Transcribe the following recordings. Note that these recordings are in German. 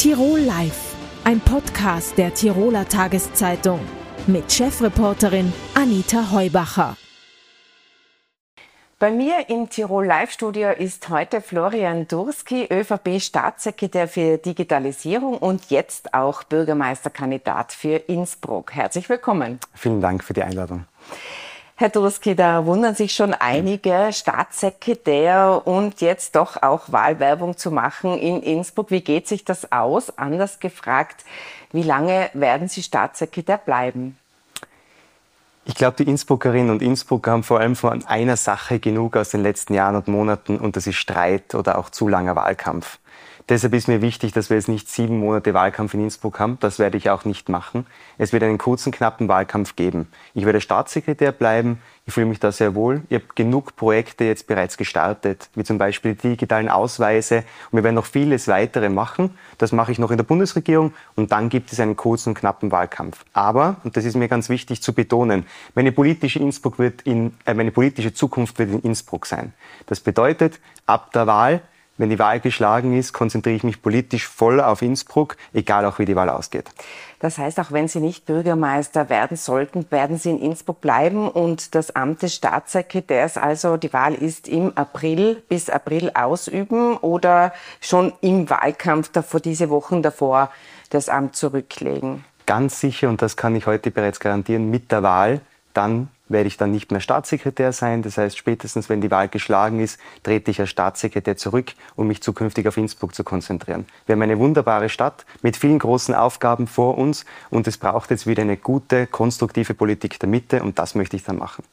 Tirol Live, ein Podcast der Tiroler Tageszeitung mit Chefreporterin Anita Heubacher. Bei mir im Tirol Live-Studio ist heute Florian Durski, ÖVP-Staatssekretär für Digitalisierung und jetzt auch Bürgermeisterkandidat für Innsbruck. Herzlich willkommen. Vielen Dank für die Einladung. Herr Durski, da wundern sich schon einige Staatssekretär und jetzt doch auch Wahlwerbung zu machen in Innsbruck. Wie geht sich das aus? Anders gefragt, wie lange werden Sie Staatssekretär bleiben? Ich glaube, die Innsbruckerinnen und Innsbrucker haben vor allem von einer Sache genug aus den letzten Jahren und Monaten und das ist Streit oder auch zu langer Wahlkampf. Deshalb ist mir wichtig, dass wir jetzt nicht sieben Monate Wahlkampf in Innsbruck haben. Das werde ich auch nicht machen. Es wird einen kurzen, knappen Wahlkampf geben. Ich werde Staatssekretär bleiben. Ich fühle mich da sehr wohl. Ich habe genug Projekte jetzt bereits gestartet, wie zum Beispiel die digitalen Ausweise. Und wir werden noch vieles weitere machen. Das mache ich noch in der Bundesregierung. Und dann gibt es einen kurzen, knappen Wahlkampf. Aber, und das ist mir ganz wichtig zu betonen, meine politische Innsbruck wird in, äh, meine politische Zukunft wird in Innsbruck sein. Das bedeutet, ab der Wahl wenn die Wahl geschlagen ist, konzentriere ich mich politisch voll auf Innsbruck, egal auch wie die Wahl ausgeht. Das heißt, auch wenn Sie nicht Bürgermeister werden sollten, werden Sie in Innsbruck bleiben und das Amt des Staatssekretärs, also die Wahl ist im April bis April ausüben oder schon im Wahlkampf davor, diese Wochen davor das Amt zurücklegen? Ganz sicher, und das kann ich heute bereits garantieren, mit der Wahl dann werde ich dann nicht mehr Staatssekretär sein. Das heißt, spätestens wenn die Wahl geschlagen ist, trete ich als Staatssekretär zurück, um mich zukünftig auf Innsbruck zu konzentrieren. Wir haben eine wunderbare Stadt mit vielen großen Aufgaben vor uns und es braucht jetzt wieder eine gute, konstruktive Politik der Mitte und das möchte ich dann machen.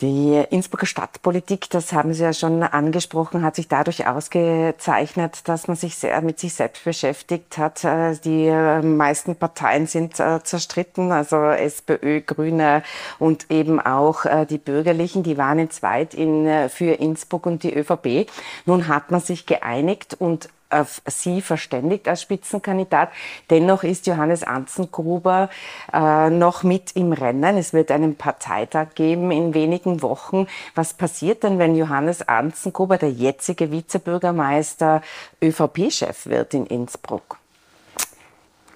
Die Innsbrucker Stadtpolitik, das haben Sie ja schon angesprochen, hat sich dadurch ausgezeichnet, dass man sich sehr mit sich selbst beschäftigt hat. Äh, die äh, meisten Parteien sind äh, zerstritten, also SPÖ, Grüne und eben auch die Bürgerlichen, die waren in zweit in, für Innsbruck und die ÖVP. Nun hat man sich geeinigt und auf Sie verständigt als Spitzenkandidat. Dennoch ist Johannes Anzengruber äh, noch mit im Rennen. Es wird einen Parteitag geben in wenigen Wochen. Was passiert denn, wenn Johannes Anzengruber, der jetzige Vizebürgermeister, ÖVP-Chef wird in Innsbruck?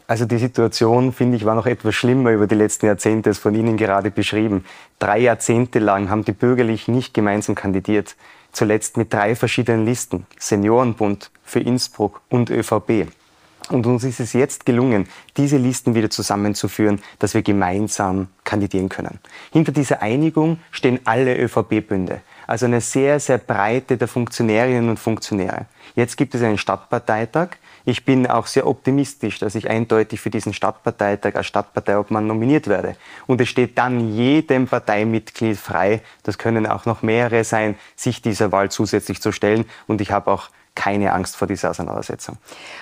Also die Situation, finde ich, war noch etwas schlimmer über die letzten Jahrzehnte, als von Ihnen gerade beschrieben. Drei Jahrzehnte lang haben die Bürgerlichen nicht gemeinsam kandidiert zuletzt mit drei verschiedenen Listen, Seniorenbund für Innsbruck und ÖVP. Und uns ist es jetzt gelungen, diese Listen wieder zusammenzuführen, dass wir gemeinsam kandidieren können. Hinter dieser Einigung stehen alle ÖVP-Bünde, also eine sehr, sehr breite der Funktionärinnen und Funktionäre. Jetzt gibt es einen Stadtparteitag, ich bin auch sehr optimistisch, dass ich eindeutig für diesen Stadtparteitag als Stadtparteiobmann nominiert werde. Und es steht dann jedem Parteimitglied frei, das können auch noch mehrere sein, sich dieser Wahl zusätzlich zu stellen. Und ich habe auch keine Angst vor dieser Auseinandersetzung.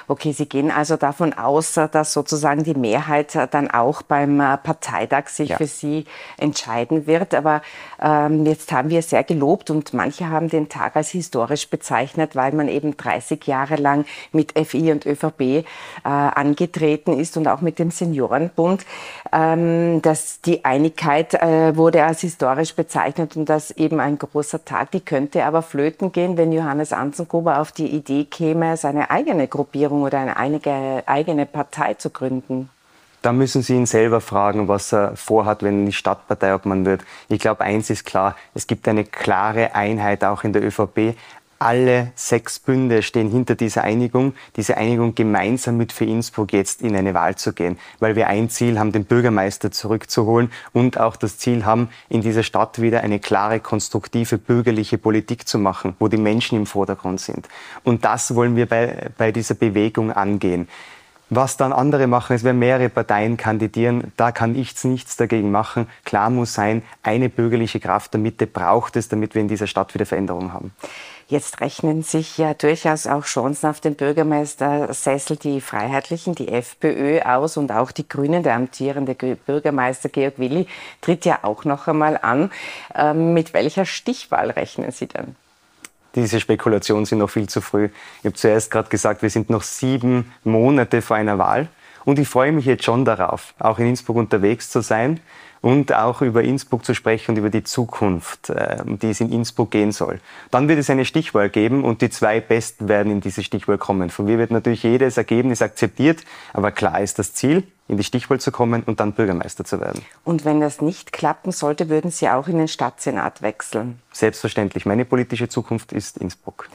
Okay, Sie gehen also davon aus, dass sozusagen die Mehrheit dann auch beim äh, Parteitag sich ja. für Sie entscheiden wird. Aber ähm, jetzt haben wir sehr gelobt und manche haben den Tag als historisch bezeichnet, weil man eben 30 Jahre lang mit FI und ÖVP äh, angetreten ist und auch mit dem Seniorenbund. Ähm, dass die Einigkeit äh, wurde als historisch bezeichnet und das eben ein großer Tag. Die könnte aber flöten gehen, wenn Johannes Anzengruber auf die die Idee käme, seine eigene Gruppierung oder eine eigene Partei zu gründen? Da müssen Sie ihn selber fragen, was er vorhat, wenn die Stadtpartei Obmann wird. Ich glaube, eins ist klar, es gibt eine klare Einheit auch in der ÖVP alle sechs Bünde stehen hinter dieser Einigung, diese Einigung gemeinsam mit für Innsbruck jetzt in eine Wahl zu gehen, weil wir ein Ziel haben, den Bürgermeister zurückzuholen und auch das Ziel haben, in dieser Stadt wieder eine klare, konstruktive bürgerliche Politik zu machen, wo die Menschen im Vordergrund sind. Und das wollen wir bei, bei dieser Bewegung angehen. Was dann andere machen, es werden mehrere Parteien kandidieren, da kann ich nichts dagegen machen. Klar muss sein, eine bürgerliche Kraft der Mitte braucht es, damit wir in dieser Stadt wieder Veränderungen haben. Jetzt rechnen sich ja durchaus auch Chancen auf den Bürgermeistersessel die Freiheitlichen, die FPÖ aus und auch die Grünen. Der amtierende Bürgermeister Georg Willi tritt ja auch noch einmal an. Ähm, mit welcher Stichwahl rechnen Sie denn? Diese Spekulationen sind noch viel zu früh. Ich habe zuerst gerade gesagt, wir sind noch sieben Monate vor einer Wahl. Und ich freue mich jetzt schon darauf, auch in Innsbruck unterwegs zu sein und auch über Innsbruck zu sprechen und über die Zukunft, äh, um die es in Innsbruck gehen soll. Dann wird es eine Stichwahl geben und die zwei Besten werden in diese Stichwahl kommen. Von mir wird natürlich jedes Ergebnis akzeptiert, aber klar ist das Ziel, in die Stichwahl zu kommen und dann Bürgermeister zu werden. Und wenn das nicht klappen sollte, würden Sie auch in den Stadtsenat wechseln? Selbstverständlich. Meine politische Zukunft ist Innsbruck.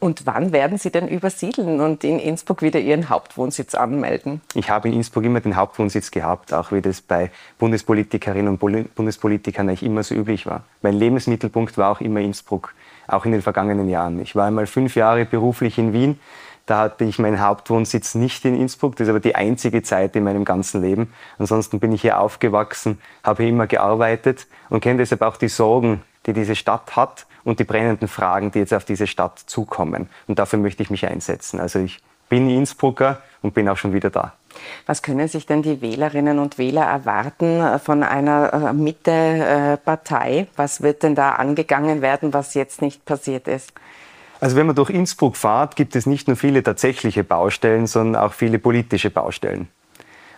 Und wann werden Sie denn übersiedeln und in Innsbruck wieder Ihren Hauptwohnsitz anmelden? Ich habe in Innsbruck immer den Hauptwohnsitz gehabt, auch wie das bei Bundespolitikerinnen und Bundespolitikern eigentlich immer so üblich war. Mein Lebensmittelpunkt war auch immer Innsbruck, auch in den vergangenen Jahren. Ich war einmal fünf Jahre beruflich in Wien. Da hatte ich meinen Hauptwohnsitz nicht in Innsbruck. Das ist aber die einzige Zeit in meinem ganzen Leben. Ansonsten bin ich hier aufgewachsen, habe hier immer gearbeitet und kenne deshalb auch die Sorgen, die diese Stadt hat und die brennenden Fragen, die jetzt auf diese Stadt zukommen. Und dafür möchte ich mich einsetzen. Also ich bin Innsbrucker und bin auch schon wieder da. Was können sich denn die Wählerinnen und Wähler erwarten äh, von einer äh, Mitte-Partei? Was wird denn da angegangen werden, was jetzt nicht passiert ist? Also wenn man durch Innsbruck fährt, gibt es nicht nur viele tatsächliche Baustellen, sondern auch viele politische Baustellen.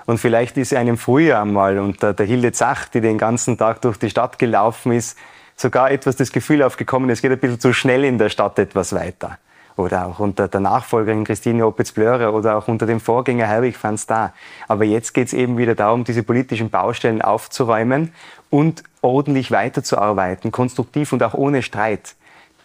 Und vielleicht ist einem früher einmal unter der Hilde Zach, die den ganzen Tag durch die Stadt gelaufen ist, sogar etwas das Gefühl aufgekommen, es geht ein bisschen zu schnell in der Stadt etwas weiter. Oder auch unter der Nachfolgerin Christine Opitz-Blöre oder auch unter dem Vorgänger Herwig van Staar. Aber jetzt geht es eben wieder darum, diese politischen Baustellen aufzuräumen und ordentlich weiterzuarbeiten, konstruktiv und auch ohne Streit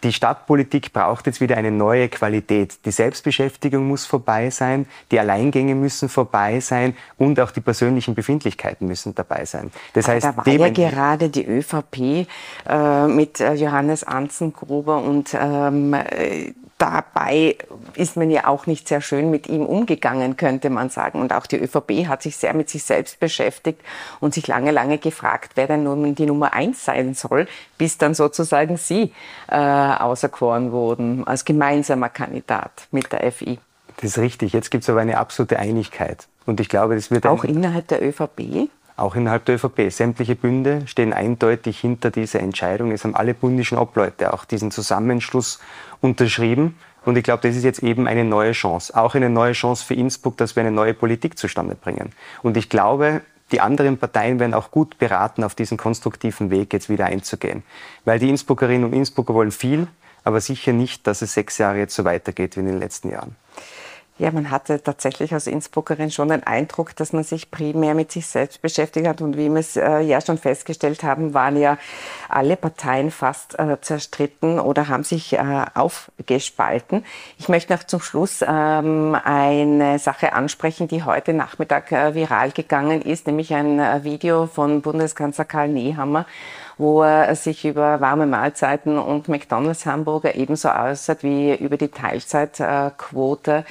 die Stadtpolitik braucht jetzt wieder eine neue Qualität. Die Selbstbeschäftigung muss vorbei sein, die Alleingänge müssen vorbei sein und auch die persönlichen Befindlichkeiten müssen dabei sein. Das heißt, da war ja gerade die ÖVP äh, mit äh, Johannes Anzengruber und ähm, dabei ist man ja auch nicht sehr schön mit ihm umgegangen, könnte man sagen. Und auch die ÖVP hat sich sehr mit sich selbst beschäftigt und sich lange, lange gefragt, wer denn nun die Nummer eins sein soll, bis dann sozusagen sie äh, auserkoren wurden als gemeinsamer Kandidat mit der FI. Das ist richtig. Jetzt gibt es aber eine absolute Einigkeit. Und ich glaube, das wird auch innerhalb der ÖVP auch innerhalb der ÖVP. Sämtliche Bünde stehen eindeutig hinter dieser Entscheidung. Es haben alle bundischen Obleute auch diesen Zusammenschluss unterschrieben. Und ich glaube, das ist jetzt eben eine neue Chance. Auch eine neue Chance für Innsbruck, dass wir eine neue Politik zustande bringen. Und ich glaube, die anderen Parteien werden auch gut beraten, auf diesen konstruktiven Weg jetzt wieder einzugehen. Weil die Innsbruckerinnen und Innsbrucker wollen viel, aber sicher nicht, dass es sechs Jahre jetzt so weitergeht wie in den letzten Jahren. Ja, man hatte tatsächlich als Innsbruckerin schon den Eindruck, dass man sich primär mit sich selbst beschäftigt hat. Und wie wir es äh, ja schon festgestellt haben, waren ja alle Parteien fast äh, zerstritten oder haben sich äh, aufgespalten. Ich möchte noch zum Schluss ähm, eine Sache ansprechen, die heute Nachmittag äh, viral gegangen ist, nämlich ein äh, Video von Bundeskanzler Karl Nehammer wo er sich über warme Mahlzeiten und McDonalds Hamburger ebenso äußert wie über die Teilzeitquote äh,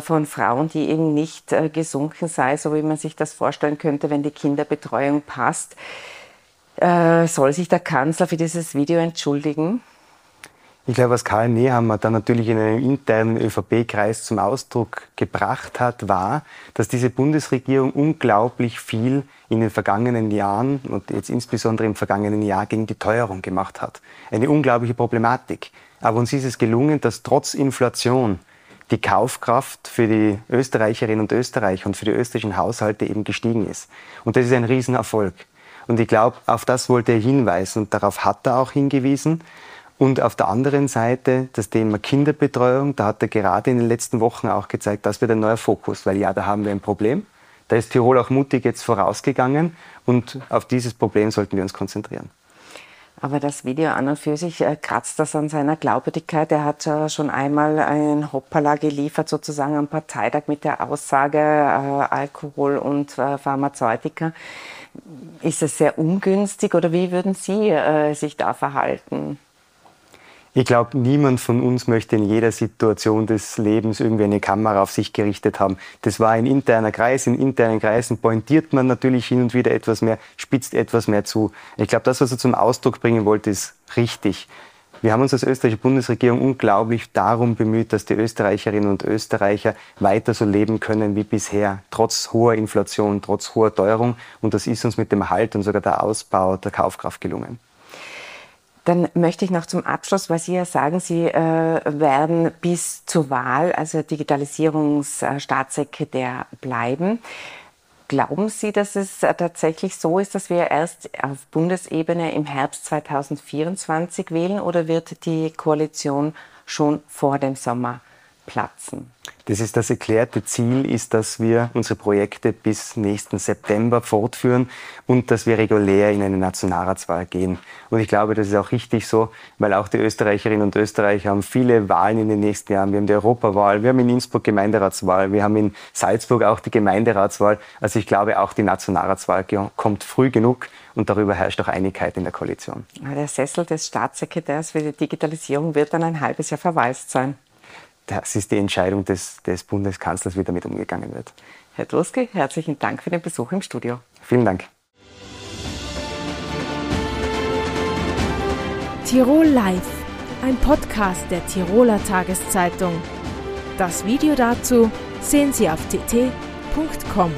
von Frauen, die eben nicht äh, gesunken sei, so wie man sich das vorstellen könnte, wenn die Kinderbetreuung passt. Äh, soll sich der Kanzler für dieses Video entschuldigen? Ich glaube, was Karl Nehammer dann natürlich in einem internen ÖVP-Kreis zum Ausdruck gebracht hat, war, dass diese Bundesregierung unglaublich viel in den vergangenen Jahren und jetzt insbesondere im vergangenen Jahr gegen die Teuerung gemacht hat. Eine unglaubliche Problematik. Aber uns ist es gelungen, dass trotz Inflation die Kaufkraft für die Österreicherinnen und Österreicher und für die österreichischen Haushalte eben gestiegen ist. Und das ist ein Riesenerfolg. Und ich glaube, auf das wollte er hinweisen und darauf hat er auch hingewiesen. Und auf der anderen Seite das Thema Kinderbetreuung, da hat er gerade in den letzten Wochen auch gezeigt, das wird ein neuer Fokus, weil ja, da haben wir ein Problem. Da ist Tirol auch mutig jetzt vorausgegangen und auf dieses Problem sollten wir uns konzentrieren. Aber das Video an und für sich äh, kratzt das an seiner Glaubwürdigkeit. Er hat äh, schon einmal einen Hoppala geliefert, sozusagen am Parteitag mit der Aussage äh, Alkohol und äh, Pharmazeutika. Ist es sehr ungünstig oder wie würden Sie äh, sich da verhalten? Ich glaube, niemand von uns möchte in jeder Situation des Lebens irgendwie eine Kamera auf sich gerichtet haben. Das war ein interner Kreis. In internen Kreisen pointiert man natürlich hin und wieder etwas mehr, spitzt etwas mehr zu. Ich glaube, das, was er zum Ausdruck bringen wollte, ist richtig. Wir haben uns als österreichische Bundesregierung unglaublich darum bemüht, dass die Österreicherinnen und Österreicher weiter so leben können wie bisher, trotz hoher Inflation, trotz hoher Teuerung. Und das ist uns mit dem Halt und sogar der Ausbau der Kaufkraft gelungen. Dann möchte ich noch zum Abschluss, weil Sie ja sagen, Sie äh, werden bis zur Wahl, also Digitalisierungsstaatssekretär bleiben. Glauben Sie, dass es tatsächlich so ist, dass wir erst auf Bundesebene im Herbst 2024 wählen oder wird die Koalition schon vor dem Sommer platzen? Das ist das erklärte Ziel, ist, dass wir unsere Projekte bis nächsten September fortführen und dass wir regulär in eine Nationalratswahl gehen. Und ich glaube, das ist auch richtig so, weil auch die Österreicherinnen und Österreicher haben viele Wahlen in den nächsten Jahren. Wir haben die Europawahl, wir haben in Innsbruck Gemeinderatswahl, wir haben in Salzburg auch die Gemeinderatswahl. Also ich glaube, auch die Nationalratswahl kommt früh genug und darüber herrscht auch Einigkeit in der Koalition. Der Sessel des Staatssekretärs für die Digitalisierung wird dann ein halbes Jahr verwaist sein das ist die Entscheidung des, des Bundeskanzlers, wie damit umgegangen wird. Herr Druske, herzlichen Dank für den Besuch im Studio. Vielen Dank. Tirol Live, ein Podcast der Tiroler Tageszeitung. Das Video dazu sehen Sie auf tt.com.